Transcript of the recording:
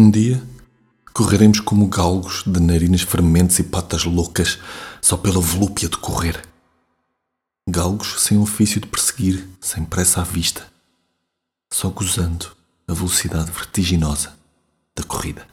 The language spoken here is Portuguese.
Um dia correremos como galgos de narinas fermentes e patas loucas só pela volúpia de correr. Galgos sem ofício de perseguir, sem pressa à vista, só gozando a velocidade vertiginosa da corrida.